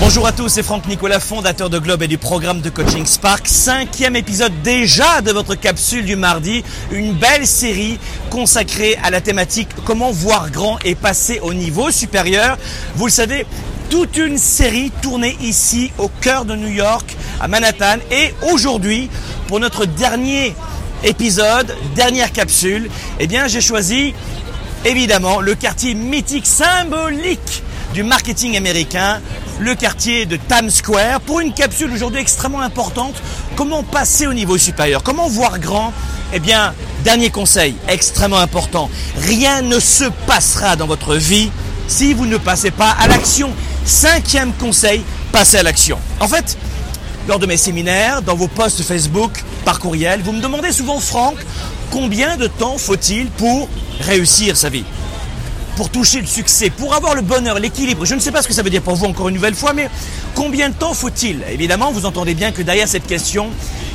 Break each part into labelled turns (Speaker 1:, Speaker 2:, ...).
Speaker 1: Bonjour à tous, c'est Franck Nicolas, fondateur de Globe et du programme de coaching Spark. Cinquième épisode déjà de votre capsule du mardi. Une belle série consacrée à la thématique comment voir grand et passer au niveau supérieur. Vous le savez, toute une série tournée ici au cœur de New York, à Manhattan. Et aujourd'hui, pour notre dernier épisode, dernière capsule, eh bien j'ai choisi évidemment le quartier mythique symbolique du marketing américain, le quartier de Times Square, pour une capsule aujourd'hui extrêmement importante. Comment passer au niveau supérieur? Comment voir grand? Eh bien, dernier conseil, extrêmement important. Rien ne se passera dans votre vie si vous ne passez pas à l'action. Cinquième conseil, passez à l'action. En fait, lors de mes séminaires, dans vos posts Facebook, par courriel, vous me demandez souvent, Franck, combien de temps faut-il pour réussir sa vie? Pour toucher le succès, pour avoir le bonheur, l'équilibre. Je ne sais pas ce que ça veut dire pour vous encore une nouvelle fois, mais combien de temps faut-il Évidemment, vous entendez bien que derrière cette question,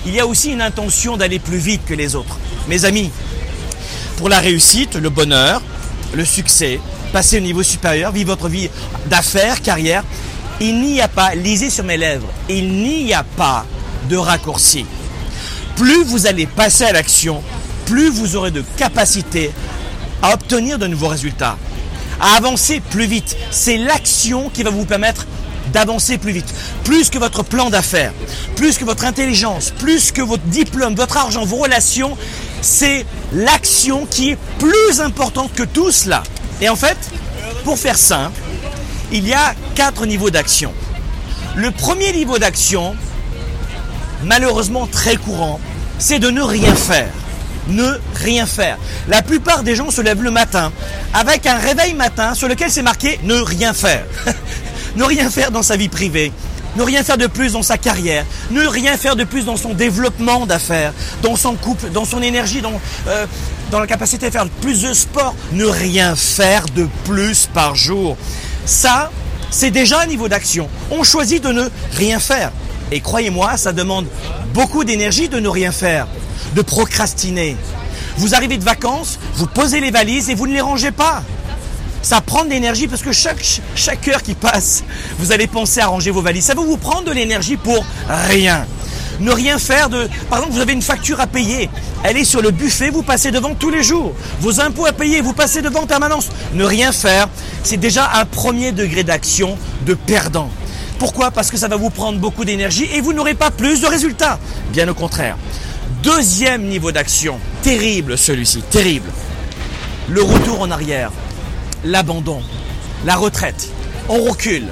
Speaker 1: il y a aussi une intention d'aller plus vite que les autres. Mes amis, pour la réussite, le bonheur, le succès, passer au niveau supérieur, vivre votre vie d'affaires, carrière, il n'y a pas, lisez sur mes lèvres, il n'y a pas de raccourci. Plus vous allez passer à l'action, plus vous aurez de capacité à obtenir de nouveaux résultats à avancer plus vite. C'est l'action qui va vous permettre d'avancer plus vite. Plus que votre plan d'affaires, plus que votre intelligence, plus que votre diplôme, votre argent, vos relations, c'est l'action qui est plus importante que tout cela. Et en fait, pour faire simple, il y a quatre niveaux d'action. Le premier niveau d'action, malheureusement très courant, c'est de ne rien faire ne rien faire. La plupart des gens se lèvent le matin avec un réveil matin sur lequel c'est marqué ne rien faire. ne rien faire dans sa vie privée. Ne rien faire de plus dans sa carrière, ne rien faire de plus dans son développement d'affaires, dans son couple, dans son énergie, dans, euh, dans la capacité de faire plus de sport, ne rien faire de plus par jour. Ça, c'est déjà un niveau d'action. On choisit de ne rien faire. Et croyez-moi, ça demande beaucoup d'énergie de ne rien faire de procrastiner. Vous arrivez de vacances, vous posez les valises et vous ne les rangez pas. Ça prend de l'énergie parce que chaque, chaque heure qui passe, vous allez penser à ranger vos valises. Ça va vous prendre de l'énergie pour rien. Ne rien faire de... Par exemple, vous avez une facture à payer. Elle est sur le buffet, vous passez devant tous les jours. Vos impôts à payer, vous passez devant permanence. Ne rien faire, c'est déjà un premier degré d'action de perdant. Pourquoi? Parce que ça va vous prendre beaucoup d'énergie et vous n'aurez pas plus de résultats. Bien au contraire. Deuxième niveau d'action, terrible celui-ci, terrible. Le retour en arrière, l'abandon, la retraite. On recule.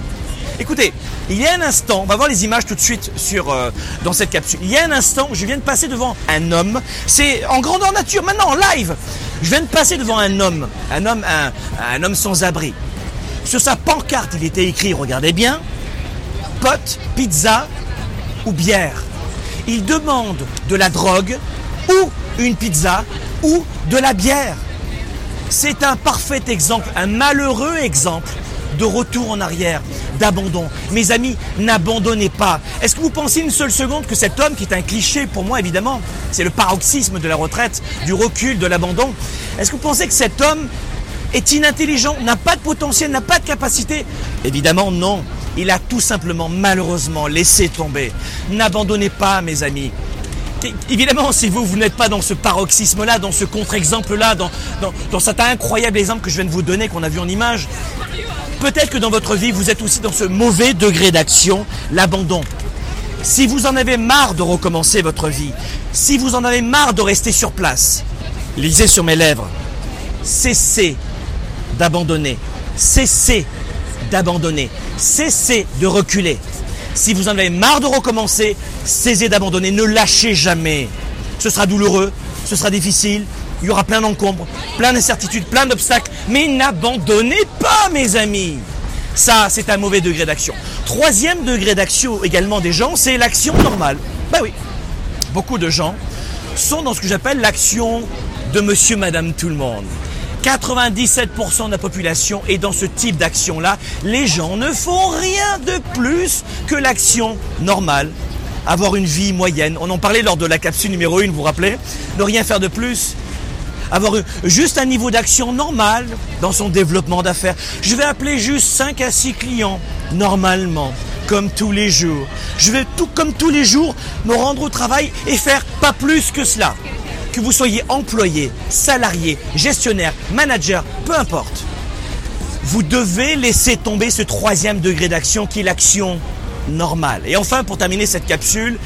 Speaker 1: Écoutez, il y a un instant, on va voir les images tout de suite sur, euh, dans cette capsule. Il y a un instant, je viens de passer devant un homme. C'est en grandeur nature, maintenant en live. Je viens de passer devant un homme, un homme, un, un homme sans abri. Sur sa pancarte, il était écrit, regardez bien, pote, pizza ou bière il demande de la drogue ou une pizza ou de la bière. C'est un parfait exemple, un malheureux exemple de retour en arrière, d'abandon. Mes amis, n'abandonnez pas. Est-ce que vous pensez une seule seconde que cet homme, qui est un cliché pour moi évidemment, c'est le paroxysme de la retraite, du recul, de l'abandon, est-ce que vous pensez que cet homme est inintelligent, n'a pas de potentiel, n'a pas de capacité? Évidemment non. Il a tout simplement, malheureusement, laissé tomber. N'abandonnez pas, mes amis. Évidemment, si vous, vous n'êtes pas dans ce paroxysme-là, dans ce contre-exemple-là, dans, dans, cet incroyable exemple que je viens de vous donner, qu'on a vu en image, peut-être que dans votre vie, vous êtes aussi dans ce mauvais degré d'action, l'abandon. Si vous en avez marre de recommencer votre vie, si vous en avez marre de rester sur place, lisez sur mes lèvres, cessez d'abandonner, cessez d'abandonner. Cessez de reculer. Si vous en avez marre de recommencer, cessez d'abandonner. Ne lâchez jamais. Ce sera douloureux, ce sera difficile, il y aura plein d'encombres, plein d'incertitudes, plein d'obstacles. Mais n'abandonnez pas, mes amis. Ça, c'est un mauvais degré d'action. Troisième degré d'action également des gens, c'est l'action normale. Ben oui, beaucoup de gens sont dans ce que j'appelle l'action de monsieur, madame, tout le monde. 97% de la population est dans ce type d'action-là. Les gens ne font rien de plus que l'action normale. Avoir une vie moyenne. On en parlait lors de la capsule numéro 1, vous vous rappelez? Ne rien faire de plus. Avoir juste un niveau d'action normal dans son développement d'affaires. Je vais appeler juste 5 à 6 clients normalement comme tous les jours. Je vais tout comme tous les jours me rendre au travail et faire pas plus que cela. Que vous soyez employé, salarié, gestionnaire, manager, peu importe. Vous devez laisser tomber ce troisième degré d'action qui est l'action normale. Et enfin, pour terminer cette capsule,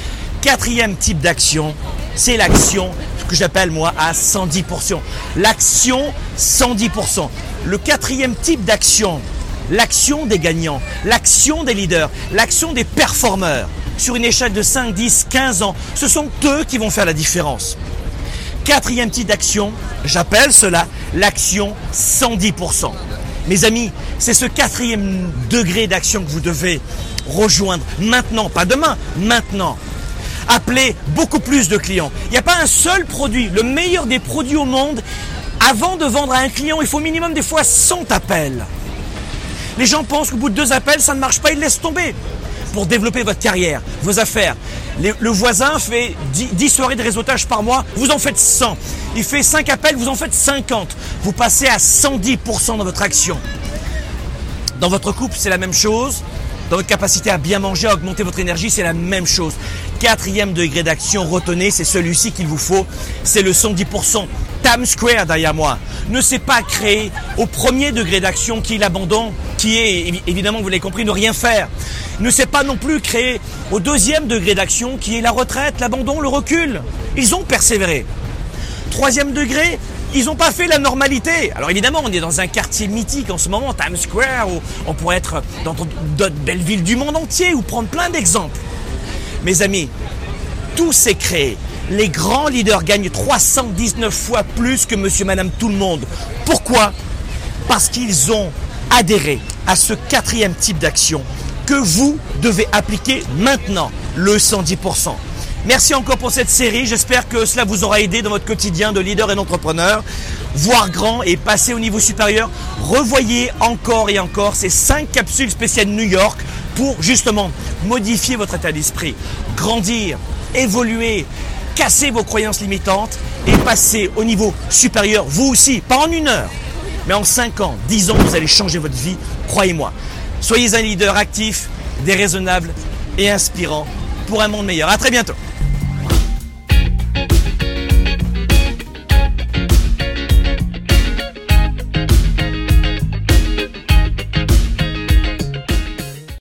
Speaker 1: quatrième type d'action, c'est l'action que j'appelle moi à 110%. L'action 110%. Le quatrième type d'action, l'action des gagnants, l'action des leaders, l'action des performeurs. Sur une échelle de 5, 10, 15 ans, ce sont eux qui vont faire la différence. Quatrième type d'action, j'appelle cela l'action 110%. Mes amis, c'est ce quatrième degré d'action que vous devez rejoindre maintenant, pas demain, maintenant. Appelez beaucoup plus de clients. Il n'y a pas un seul produit, le meilleur des produits au monde. Avant de vendre à un client, il faut au minimum des fois 100 appels. Les gens pensent qu'au bout de deux appels, ça ne marche pas, ils laissent tomber. Pour développer votre carrière, vos affaires. Le voisin fait 10, soirées de réseautage par mois, vous en faites 100. Il fait 5 appels, vous en faites 50. Vous passez à 110% dans votre action. Dans votre couple, c'est la même chose. Dans votre capacité à bien manger, à augmenter votre énergie, c'est la même chose. Quatrième degré d'action, retenez, c'est celui-ci qu'il vous faut. C'est le 110%. Times Square derrière moi ne s'est pas créé au premier degré d'action qui est l'abandon, qui est évidemment, vous l'avez compris, ne rien faire. Ne s'est pas non plus créé au deuxième degré d'action qui est la retraite, l'abandon, le recul. Ils ont persévéré. Troisième degré, ils n'ont pas fait la normalité. Alors évidemment, on est dans un quartier mythique en ce moment, Times Square, où on pourrait être dans d'autres belles villes du monde entier, ou prendre plein d'exemples. Mes amis, tout s'est créé. Les grands leaders gagnent 319 fois plus que monsieur, madame, tout le monde. Pourquoi? Parce qu'ils ont adhéré à ce quatrième type d'action que vous devez appliquer maintenant, le 110%. Merci encore pour cette série. J'espère que cela vous aura aidé dans votre quotidien de leader et d'entrepreneur. Voir grand et passer au niveau supérieur. Revoyez encore et encore ces cinq capsules spéciales New York pour justement modifier votre état d'esprit, grandir, évoluer, casser vos croyances limitantes et passer au niveau supérieur, vous aussi, pas en une heure, mais en cinq ans, dix ans, vous allez changer votre vie, croyez-moi. Soyez un leader actif, déraisonnable et inspirant pour un monde meilleur. À très bientôt.